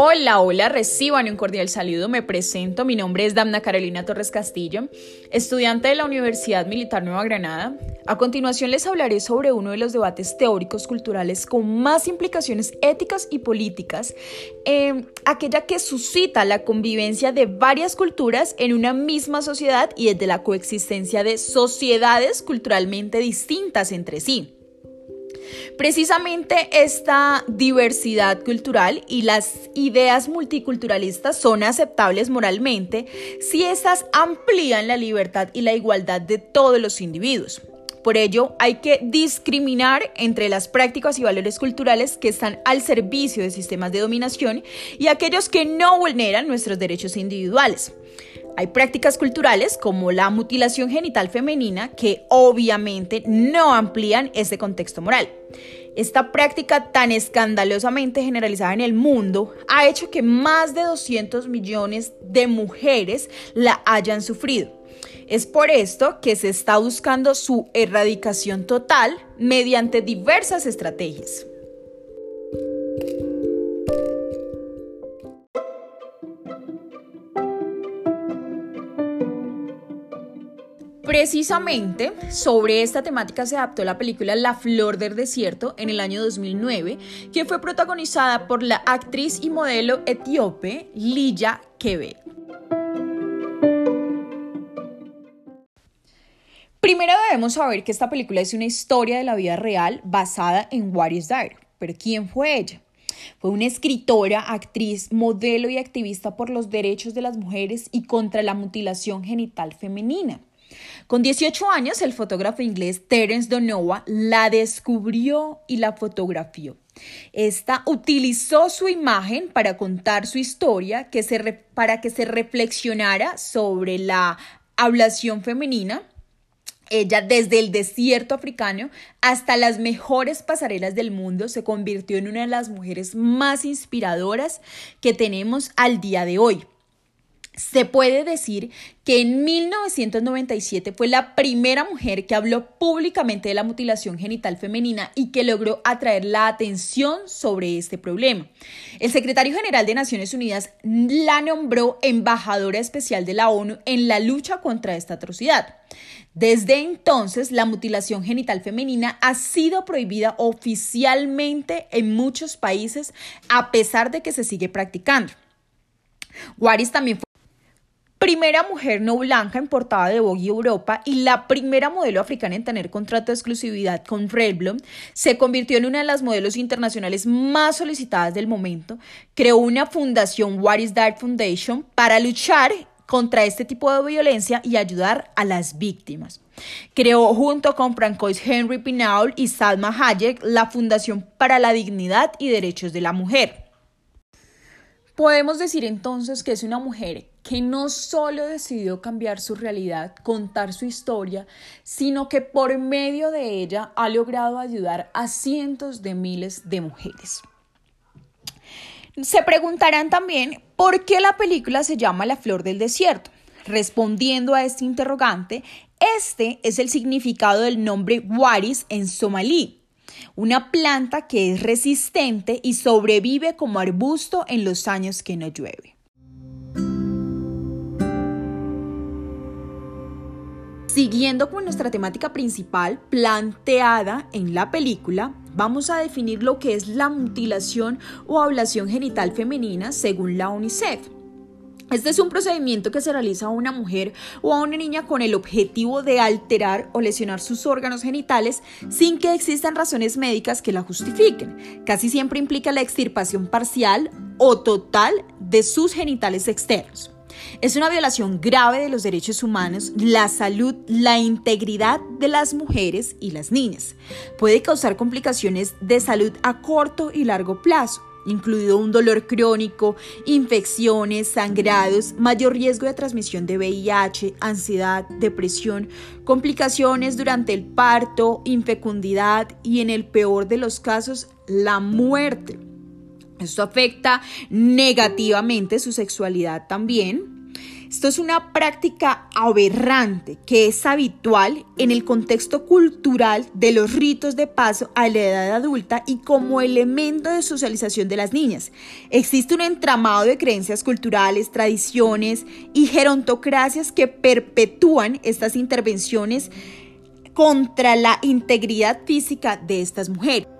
Hola, hola, reciban un cordial saludo. Me presento. Mi nombre es Damna Carolina Torres Castillo, estudiante de la Universidad Militar Nueva Granada. A continuación les hablaré sobre uno de los debates teóricos culturales con más implicaciones éticas y políticas, eh, aquella que suscita la convivencia de varias culturas en una misma sociedad y desde la coexistencia de sociedades culturalmente distintas entre sí. Precisamente esta diversidad cultural y las ideas multiculturalistas son aceptables moralmente si éstas amplían la libertad y la igualdad de todos los individuos. Por ello, hay que discriminar entre las prácticas y valores culturales que están al servicio de sistemas de dominación y aquellos que no vulneran nuestros derechos individuales. Hay prácticas culturales como la mutilación genital femenina que obviamente no amplían ese contexto moral. Esta práctica tan escandalosamente generalizada en el mundo ha hecho que más de 200 millones de mujeres la hayan sufrido. Es por esto que se está buscando su erradicación total mediante diversas estrategias. Precisamente sobre esta temática se adaptó la película La Flor del Desierto en el año 2009, que fue protagonizada por la actriz y modelo etíope Lilla Kebe. Primero debemos saber que esta película es una historia de la vida real basada en What is. Pero ¿quién fue ella? Fue una escritora, actriz, modelo y activista por los derechos de las mujeres y contra la mutilación genital femenina. Con 18 años, el fotógrafo inglés Terence Donowa la descubrió y la fotografió. Esta utilizó su imagen para contar su historia que se para que se reflexionara sobre la ablación femenina. Ella desde el desierto africano hasta las mejores pasarelas del mundo se convirtió en una de las mujeres más inspiradoras que tenemos al día de hoy. Se puede decir que en 1997 fue la primera mujer que habló públicamente de la mutilación genital femenina y que logró atraer la atención sobre este problema. El secretario general de Naciones Unidas la nombró embajadora especial de la ONU en la lucha contra esta atrocidad. Desde entonces, la mutilación genital femenina ha sido prohibida oficialmente en muchos países a pesar de que se sigue practicando. Waris también fue primera mujer no blanca en portada de Vogue Europa y la primera modelo africana en tener contrato de exclusividad con Revlon, se convirtió en una de las modelos internacionales más solicitadas del momento, creó una fundación What is That Foundation para luchar contra este tipo de violencia y ayudar a las víctimas. Creó junto con Francois Henry Pinault y Salma Hayek la Fundación para la Dignidad y Derechos de la Mujer. Podemos decir entonces que es una mujer que no solo decidió cambiar su realidad, contar su historia, sino que por medio de ella ha logrado ayudar a cientos de miles de mujeres. Se preguntarán también por qué la película se llama La Flor del Desierto. Respondiendo a este interrogante, este es el significado del nombre Waris en somalí, una planta que es resistente y sobrevive como arbusto en los años que no llueve. Siguiendo con nuestra temática principal planteada en la película, vamos a definir lo que es la mutilación o ablación genital femenina según la UNICEF. Este es un procedimiento que se realiza a una mujer o a una niña con el objetivo de alterar o lesionar sus órganos genitales sin que existan razones médicas que la justifiquen. Casi siempre implica la extirpación parcial o total de sus genitales externos. Es una violación grave de los derechos humanos, la salud, la integridad de las mujeres y las niñas. Puede causar complicaciones de salud a corto y largo plazo incluido un dolor crónico, infecciones, sangrados, mayor riesgo de transmisión de VIH, ansiedad, depresión, complicaciones durante el parto, infecundidad y en el peor de los casos, la muerte. Esto afecta negativamente su sexualidad también. Esto es una práctica aberrante que es habitual en el contexto cultural de los ritos de paso a la edad adulta y como elemento de socialización de las niñas. Existe un entramado de creencias culturales, tradiciones y gerontocracias que perpetúan estas intervenciones contra la integridad física de estas mujeres.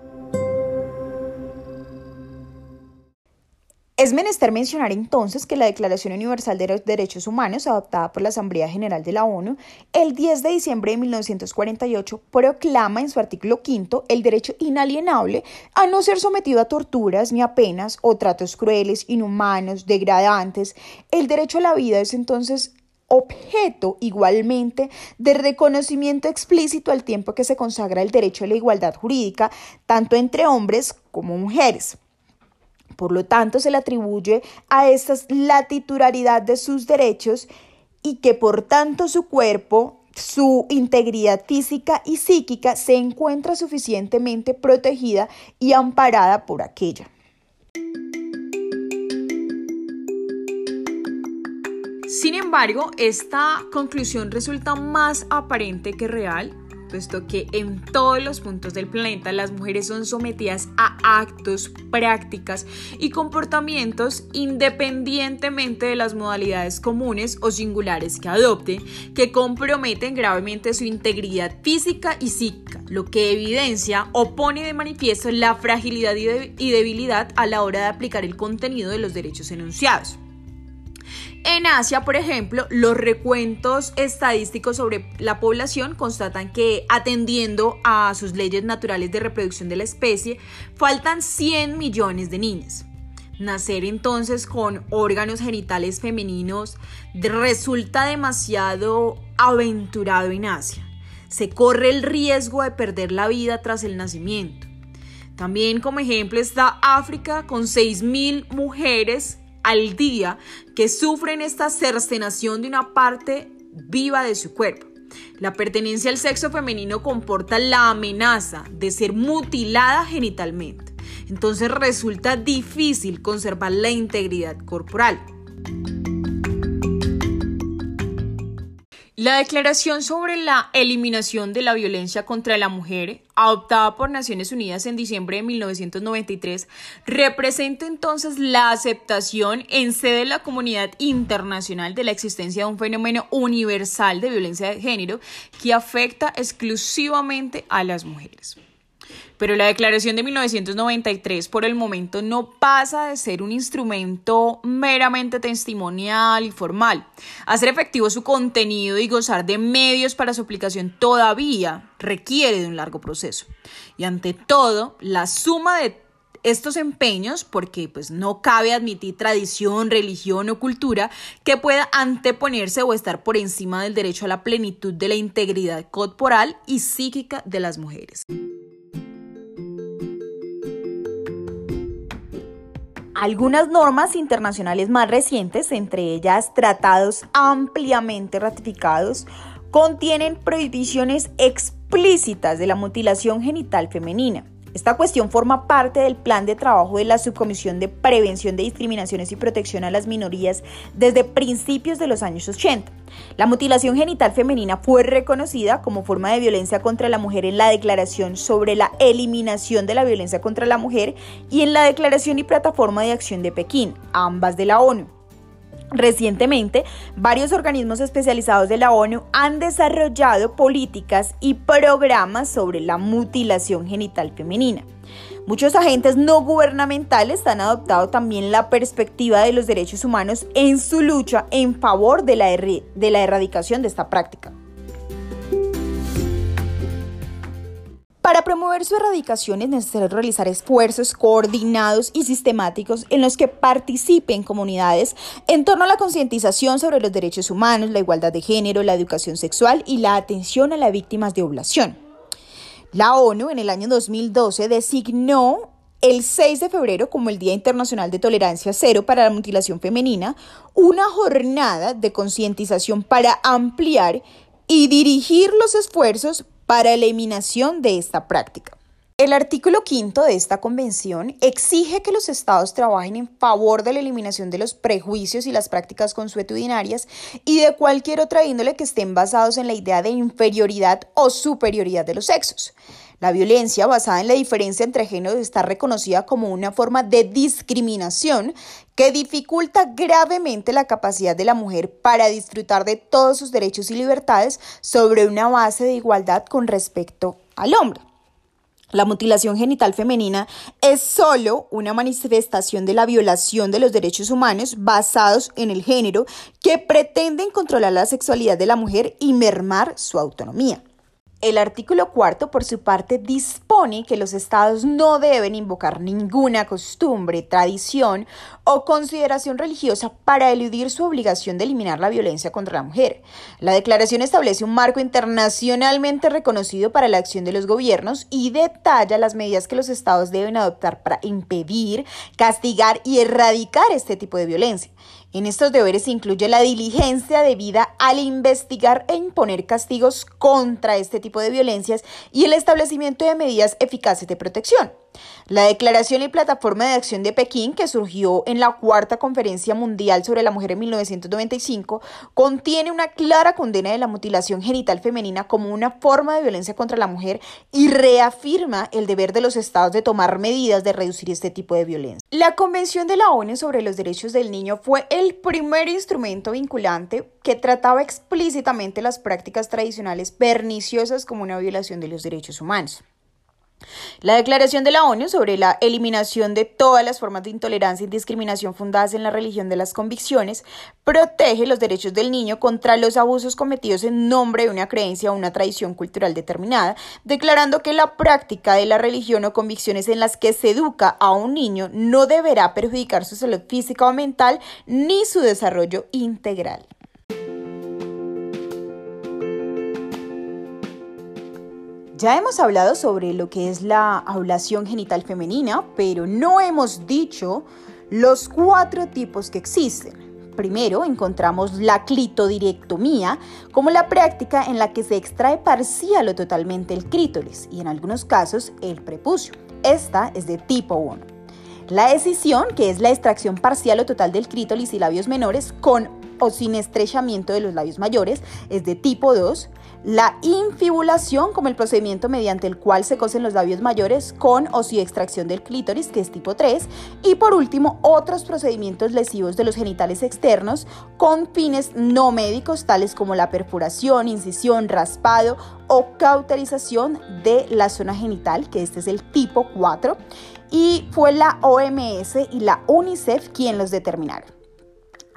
Es menester mencionar entonces que la Declaración Universal de los Derechos Humanos, adoptada por la Asamblea General de la ONU el 10 de diciembre de 1948, proclama en su artículo quinto el derecho inalienable a no ser sometido a torturas ni a penas o tratos crueles, inhumanos, degradantes. El derecho a la vida es entonces objeto igualmente de reconocimiento explícito al tiempo que se consagra el derecho a la igualdad jurídica, tanto entre hombres como mujeres. Por lo tanto, se le atribuye a esta la titularidad de sus derechos y que por tanto su cuerpo, su integridad física y psíquica se encuentra suficientemente protegida y amparada por aquella. Sin embargo, esta conclusión resulta más aparente que real puesto que en todos los puntos del planeta las mujeres son sometidas a actos, prácticas y comportamientos independientemente de las modalidades comunes o singulares que adopten, que comprometen gravemente su integridad física y psíquica, lo que evidencia o pone de manifiesto la fragilidad y debilidad a la hora de aplicar el contenido de los derechos enunciados. En Asia, por ejemplo, los recuentos estadísticos sobre la población constatan que, atendiendo a sus leyes naturales de reproducción de la especie, faltan 100 millones de niñas. Nacer entonces con órganos genitales femeninos resulta demasiado aventurado en Asia. Se corre el riesgo de perder la vida tras el nacimiento. También como ejemplo está África con 6.000 mujeres al día que sufren esta cercenación de una parte viva de su cuerpo. La pertenencia al sexo femenino comporta la amenaza de ser mutilada genitalmente. Entonces resulta difícil conservar la integridad corporal. La Declaración sobre la Eliminación de la Violencia contra la Mujer, adoptada por Naciones Unidas en diciembre de 1993, representa entonces la aceptación en sede de la comunidad internacional de la existencia de un fenómeno universal de violencia de género que afecta exclusivamente a las mujeres. Pero la declaración de 1993 por el momento no pasa de ser un instrumento meramente testimonial y formal. Hacer efectivo su contenido y gozar de medios para su aplicación todavía requiere de un largo proceso. Y ante todo, la suma de estos empeños, porque pues no cabe admitir tradición, religión o cultura que pueda anteponerse o estar por encima del derecho a la plenitud de la integridad corporal y psíquica de las mujeres. Algunas normas internacionales más recientes, entre ellas tratados ampliamente ratificados, contienen prohibiciones explícitas de la mutilación genital femenina. Esta cuestión forma parte del plan de trabajo de la Subcomisión de Prevención de Discriminaciones y Protección a las Minorías desde principios de los años 80. La mutilación genital femenina fue reconocida como forma de violencia contra la mujer en la Declaración sobre la Eliminación de la Violencia contra la Mujer y en la Declaración y Plataforma de Acción de Pekín, ambas de la ONU. Recientemente, varios organismos especializados de la ONU han desarrollado políticas y programas sobre la mutilación genital femenina. Muchos agentes no gubernamentales han adoptado también la perspectiva de los derechos humanos en su lucha en favor de la, de la erradicación de esta práctica. Para promover su erradicación es necesario realizar esfuerzos coordinados y sistemáticos en los que participen comunidades en torno a la concientización sobre los derechos humanos, la igualdad de género, la educación sexual y la atención a las víctimas de ovulación. La ONU en el año 2012 designó el 6 de febrero como el Día Internacional de Tolerancia Cero para la Mutilación Femenina, una jornada de concientización para ampliar y dirigir los esfuerzos para eliminación de esta práctica. El artículo quinto de esta convención exige que los estados trabajen en favor de la eliminación de los prejuicios y las prácticas consuetudinarias y de cualquier otra índole que estén basados en la idea de inferioridad o superioridad de los sexos. La violencia basada en la diferencia entre géneros está reconocida como una forma de discriminación que dificulta gravemente la capacidad de la mujer para disfrutar de todos sus derechos y libertades sobre una base de igualdad con respecto al hombre. La mutilación genital femenina es solo una manifestación de la violación de los derechos humanos basados en el género que pretenden controlar la sexualidad de la mujer y mermar su autonomía. El artículo cuarto, por su parte, dispone que los estados no deben invocar ninguna costumbre, tradición o consideración religiosa para eludir su obligación de eliminar la violencia contra la mujer. La declaración establece un marco internacionalmente reconocido para la acción de los gobiernos y detalla las medidas que los estados deben adoptar para impedir, castigar y erradicar este tipo de violencia. En estos deberes se incluye la diligencia debida al investigar e imponer castigos contra este tipo de violencias y el establecimiento de medidas eficaces de protección. La Declaración y Plataforma de Acción de Pekín, que surgió en la Cuarta Conferencia Mundial sobre la Mujer en 1995, contiene una clara condena de la mutilación genital femenina como una forma de violencia contra la mujer y reafirma el deber de los estados de tomar medidas de reducir este tipo de violencia. La Convención de la ONU sobre los Derechos del Niño fue el primer instrumento vinculante que trataba explícitamente las prácticas tradicionales perniciosas como una violación de los derechos humanos. La Declaración de la ONU sobre la eliminación de todas las formas de intolerancia y discriminación fundadas en la religión de las convicciones protege los derechos del niño contra los abusos cometidos en nombre de una creencia o una tradición cultural determinada, declarando que la práctica de la religión o convicciones en las que se educa a un niño no deberá perjudicar su salud física o mental ni su desarrollo integral. Ya hemos hablado sobre lo que es la ablación genital femenina, pero no hemos dicho los cuatro tipos que existen. Primero encontramos la clitodirectomía como la práctica en la que se extrae parcial o totalmente el clítoris y en algunos casos el prepucio. Esta es de tipo 1. La decisión, que es la extracción parcial o total del clítoris y labios menores con o sin estrechamiento de los labios mayores, es de tipo 2 la infibulación como el procedimiento mediante el cual se cosen los labios mayores con o sin extracción del clítoris, que es tipo 3, y por último otros procedimientos lesivos de los genitales externos con fines no médicos tales como la perforación, incisión, raspado o cauterización de la zona genital, que este es el tipo 4, y fue la OMS y la UNICEF quien los determinaron.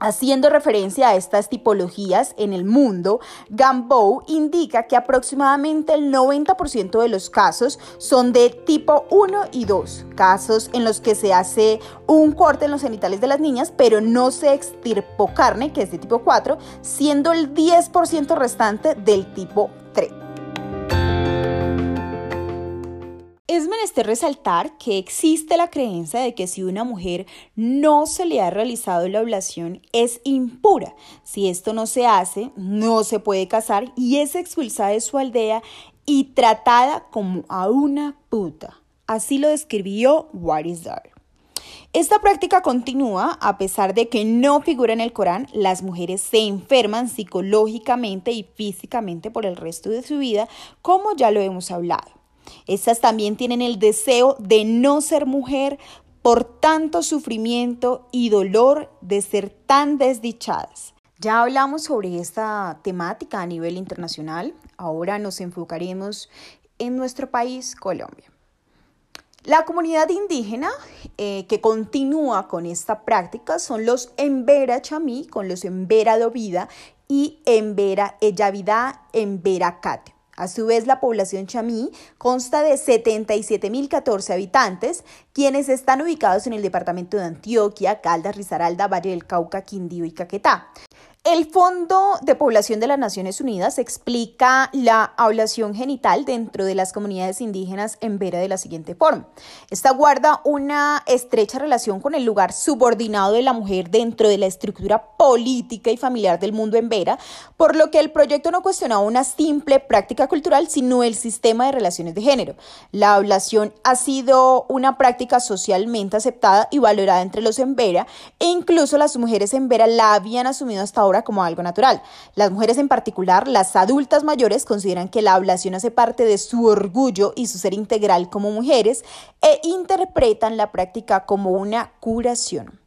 Haciendo referencia a estas tipologías en el mundo, Gamboa indica que aproximadamente el 90% de los casos son de tipo 1 y 2, casos en los que se hace un corte en los genitales de las niñas, pero no se extirpó carne, que es de tipo 4, siendo el 10% restante del tipo Es menester resaltar que existe la creencia de que si una mujer no se le ha realizado la ablación es impura. Si esto no se hace, no se puede casar y es expulsada de su aldea y tratada como a una puta. Así lo describió Dar. Esta práctica continúa a pesar de que no figura en el Corán, las mujeres se enferman psicológicamente y físicamente por el resto de su vida, como ya lo hemos hablado. Estas también tienen el deseo de no ser mujer por tanto sufrimiento y dolor de ser tan desdichadas. Ya hablamos sobre esta temática a nivel internacional, ahora nos enfocaremos en nuestro país, Colombia. La comunidad indígena eh, que continúa con esta práctica son los Embera Chamí, con los Embera Dovida y Embera Ellavida Embera Cate. A su vez, la población chamí consta de 77.014 habitantes, quienes están ubicados en el departamento de Antioquia, Caldas, Risaralda, Valle del Cauca, Quindío y Caquetá. El Fondo de Población de las Naciones Unidas explica la ablación genital dentro de las comunidades indígenas en Vera de la siguiente forma. Esta guarda una estrecha relación con el lugar subordinado de la mujer dentro de la estructura política y familiar del mundo en Vera, por lo que el proyecto no cuestionaba una simple práctica cultural, sino el sistema de relaciones de género. La ablación ha sido una práctica socialmente aceptada y valorada entre los en Vera, e incluso las mujeres en Vera la habían asumido hasta ahora como algo natural. Las mujeres en particular, las adultas mayores, consideran que la ablación hace parte de su orgullo y su ser integral como mujeres e interpretan la práctica como una curación.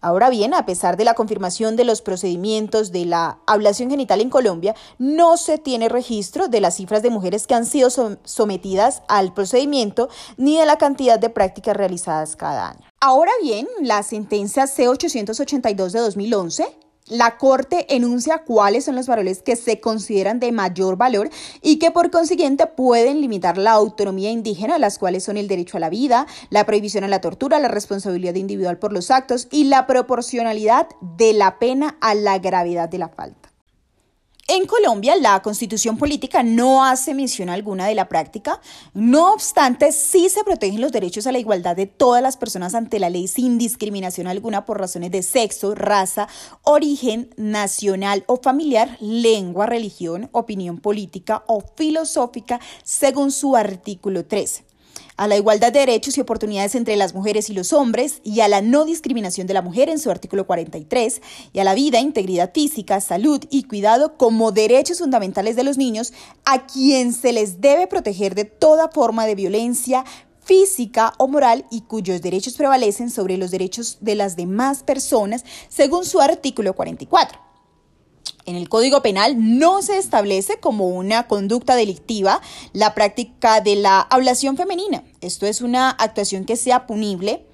Ahora bien, a pesar de la confirmación de los procedimientos de la ablación genital en Colombia, no se tiene registro de las cifras de mujeres que han sido sometidas al procedimiento ni de la cantidad de prácticas realizadas cada año. Ahora bien, la sentencia C882 de 2011 la Corte enuncia cuáles son los valores que se consideran de mayor valor y que por consiguiente pueden limitar la autonomía indígena, las cuales son el derecho a la vida, la prohibición a la tortura, la responsabilidad individual por los actos y la proporcionalidad de la pena a la gravedad de la falta. En Colombia, la constitución política no hace mención alguna de la práctica, no obstante, sí se protegen los derechos a la igualdad de todas las personas ante la ley sin discriminación alguna por razones de sexo, raza, origen nacional o familiar, lengua, religión, opinión política o filosófica, según su artículo 13 a la igualdad de derechos y oportunidades entre las mujeres y los hombres y a la no discriminación de la mujer en su artículo 43 y a la vida, integridad física, salud y cuidado como derechos fundamentales de los niños a quien se les debe proteger de toda forma de violencia física o moral y cuyos derechos prevalecen sobre los derechos de las demás personas según su artículo 44. En el Código Penal no se establece como una conducta delictiva la práctica de la ablación femenina. Esto es una actuación que sea punible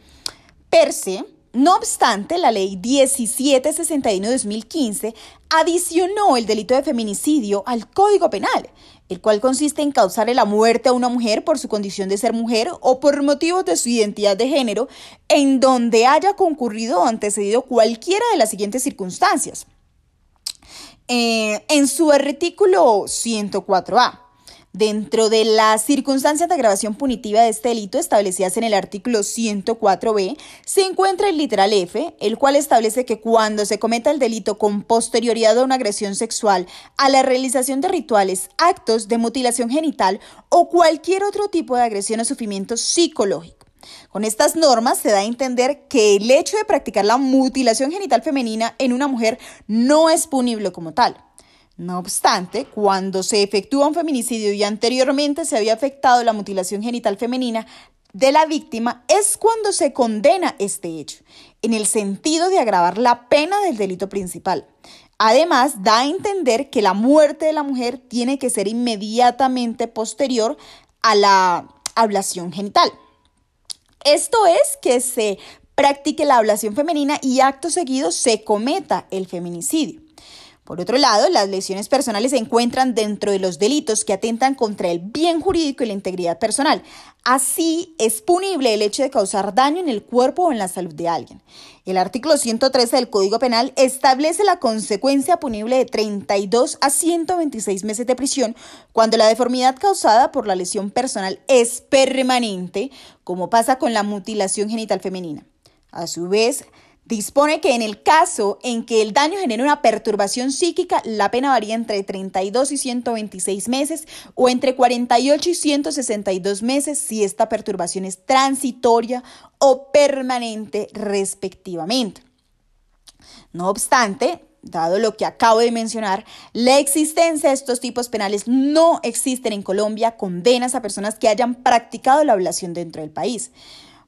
per se. No obstante, la ley 1761-2015 adicionó el delito de feminicidio al Código Penal, el cual consiste en causarle la muerte a una mujer por su condición de ser mujer o por motivos de su identidad de género, en donde haya concurrido o antecedido cualquiera de las siguientes circunstancias eh, en su artículo 104A. Dentro de las circunstancias de agravación punitiva de este delito establecidas en el artículo 104b, se encuentra el literal F, el cual establece que cuando se cometa el delito con posterioridad a una agresión sexual, a la realización de rituales, actos de mutilación genital o cualquier otro tipo de agresión o sufrimiento psicológico con estas normas se da a entender que el hecho de practicar la mutilación genital femenina en una mujer no es punible como tal. No obstante, cuando se efectúa un feminicidio y anteriormente se había afectado la mutilación genital femenina de la víctima, es cuando se condena este hecho, en el sentido de agravar la pena del delito principal. Además, da a entender que la muerte de la mujer tiene que ser inmediatamente posterior a la ablación genital. Esto es que se practique la ablación femenina y acto seguido se cometa el feminicidio. Por otro lado, las lesiones personales se encuentran dentro de los delitos que atentan contra el bien jurídico y la integridad personal. Así, es punible el hecho de causar daño en el cuerpo o en la salud de alguien. El artículo 113 del Código Penal establece la consecuencia punible de 32 a 126 meses de prisión cuando la deformidad causada por la lesión personal es permanente, como pasa con la mutilación genital femenina. A su vez, dispone que en el caso en que el daño genere una perturbación psíquica, la pena varía entre 32 y 126 meses o entre 48 y 162 meses si esta perturbación es transitoria o permanente respectivamente. No obstante, dado lo que acabo de mencionar, la existencia de estos tipos penales no existen en Colombia condenas a personas que hayan practicado la ablación dentro del país.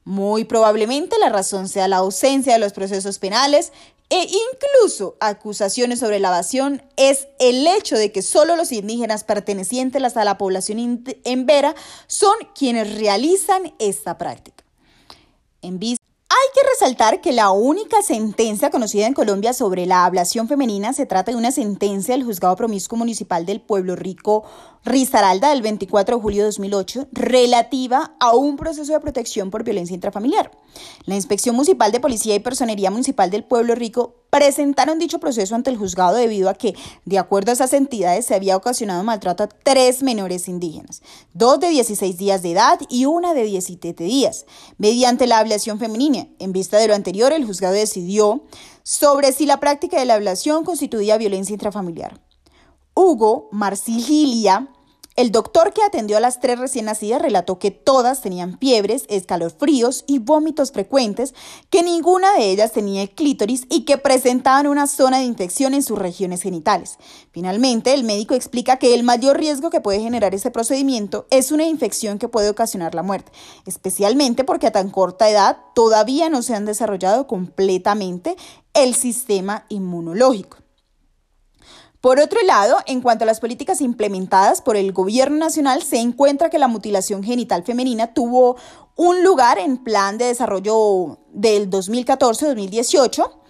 Muy probablemente la razón sea la ausencia de los procesos penales e incluso acusaciones sobre la evasión es el hecho de que solo los indígenas pertenecientes a la población en Vera son quienes realizan esta práctica. En hay que resaltar que la única sentencia conocida en Colombia sobre la ablación femenina se trata de una sentencia del Juzgado Promiscuo Municipal del Pueblo Rico Risaralda del 24 de julio de 2008 relativa a un proceso de protección por violencia intrafamiliar. La Inspección Municipal de Policía y Personería Municipal del Pueblo Rico presentaron dicho proceso ante el juzgado debido a que, de acuerdo a esas entidades, se había ocasionado maltrato a tres menores indígenas, dos de 16 días de edad y una de 17 días, mediante la ablación femenina. En vista de lo anterior, el juzgado decidió sobre si la práctica de la ablación constituía violencia intrafamiliar. Hugo Marcililia el doctor que atendió a las tres recién nacidas relató que todas tenían fiebres, escalofríos y vómitos frecuentes, que ninguna de ellas tenía clítoris y que presentaban una zona de infección en sus regiones genitales. Finalmente, el médico explica que el mayor riesgo que puede generar este procedimiento es una infección que puede ocasionar la muerte, especialmente porque a tan corta edad todavía no se han desarrollado completamente el sistema inmunológico. Por otro lado, en cuanto a las políticas implementadas por el gobierno nacional, se encuentra que la mutilación genital femenina tuvo un lugar en plan de desarrollo del 2014-2018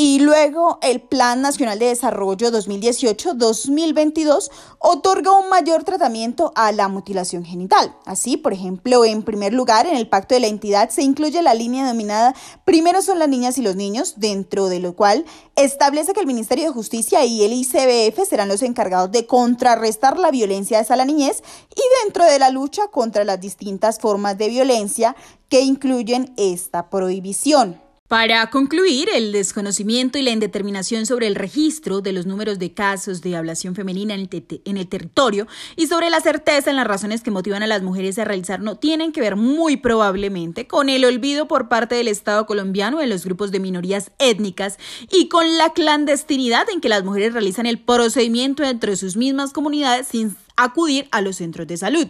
y luego el Plan Nacional de Desarrollo 2018-2022 otorga un mayor tratamiento a la mutilación genital. Así, por ejemplo, en primer lugar, en el pacto de la entidad se incluye la línea denominada Primero son las niñas y los niños, dentro de lo cual establece que el Ministerio de Justicia y el ICBF serán los encargados de contrarrestar la violencia hacia la niñez y dentro de la lucha contra las distintas formas de violencia que incluyen esta prohibición. Para concluir, el desconocimiento y la indeterminación sobre el registro de los números de casos de ablación femenina en el, territorio y sobre la certeza en las razones que motivan a las mujeres a realizarlo tienen que ver muy probablemente con el olvido por parte del Estado colombiano de los grupos de minorías étnicas y con la clandestinidad en que las mujeres realizan el procedimiento entre sus mismas comunidades sin acudir a los centros de salud.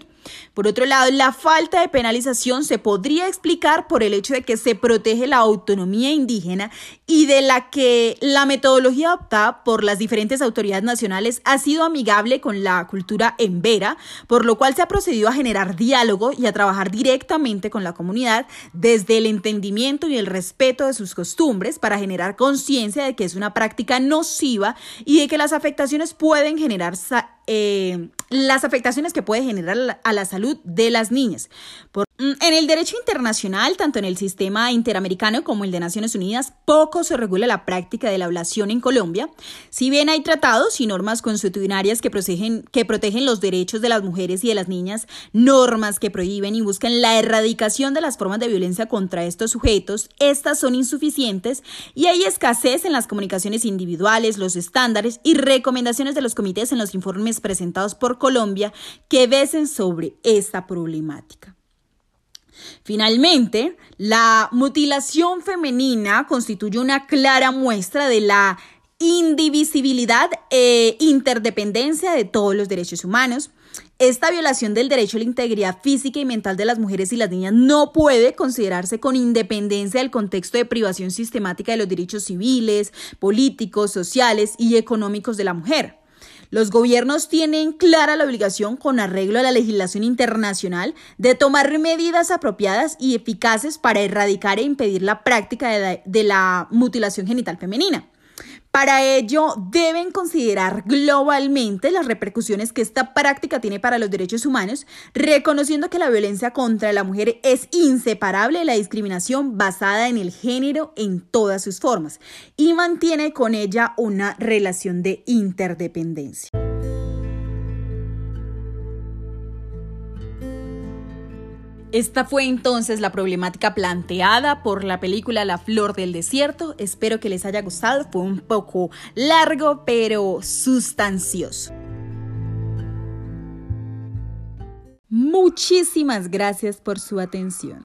Por otro lado, la falta de penalización se podría explicar por el hecho de que se protege la autonomía indígena y de la que la metodología adoptada por las diferentes autoridades nacionales ha sido amigable con la cultura embera, por lo cual se ha procedido a generar diálogo y a trabajar directamente con la comunidad desde el entendimiento y el respeto de sus costumbres para generar conciencia de que es una práctica nociva y de que las afectaciones pueden generar eh, las afectaciones que puede generar a la salud de las niñas. En el derecho internacional, tanto en el sistema interamericano como el de Naciones Unidas, poco se regula la práctica de la ablación en Colombia. Si bien hay tratados y normas constitucionarias que protegen, que protegen los derechos de las mujeres y de las niñas, normas que prohíben y buscan la erradicación de las formas de violencia contra estos sujetos, estas son insuficientes y hay escasez en las comunicaciones individuales, los estándares y recomendaciones de los comités en los informes presentados por Colombia que besen sobre esta problemática. Finalmente, la mutilación femenina constituye una clara muestra de la indivisibilidad e interdependencia de todos los derechos humanos. Esta violación del derecho a la integridad física y mental de las mujeres y las niñas no puede considerarse con independencia del contexto de privación sistemática de los derechos civiles, políticos, sociales y económicos de la mujer. Los gobiernos tienen clara la obligación, con arreglo a la legislación internacional, de tomar medidas apropiadas y eficaces para erradicar e impedir la práctica de la, mutilación genital femenina. Para ello, deben considerar globalmente las repercusiones que esta práctica tiene para los derechos humanos, reconociendo que la violencia contra la mujer es inseparable de la discriminación basada en el género en todas sus formas y mantiene con ella una relación de interdependencia. Esta fue entonces la problemática planteada por la película La Flor del Desierto. Espero que les haya gustado. Fue un poco largo, pero sustancioso. Muchísimas gracias por su atención.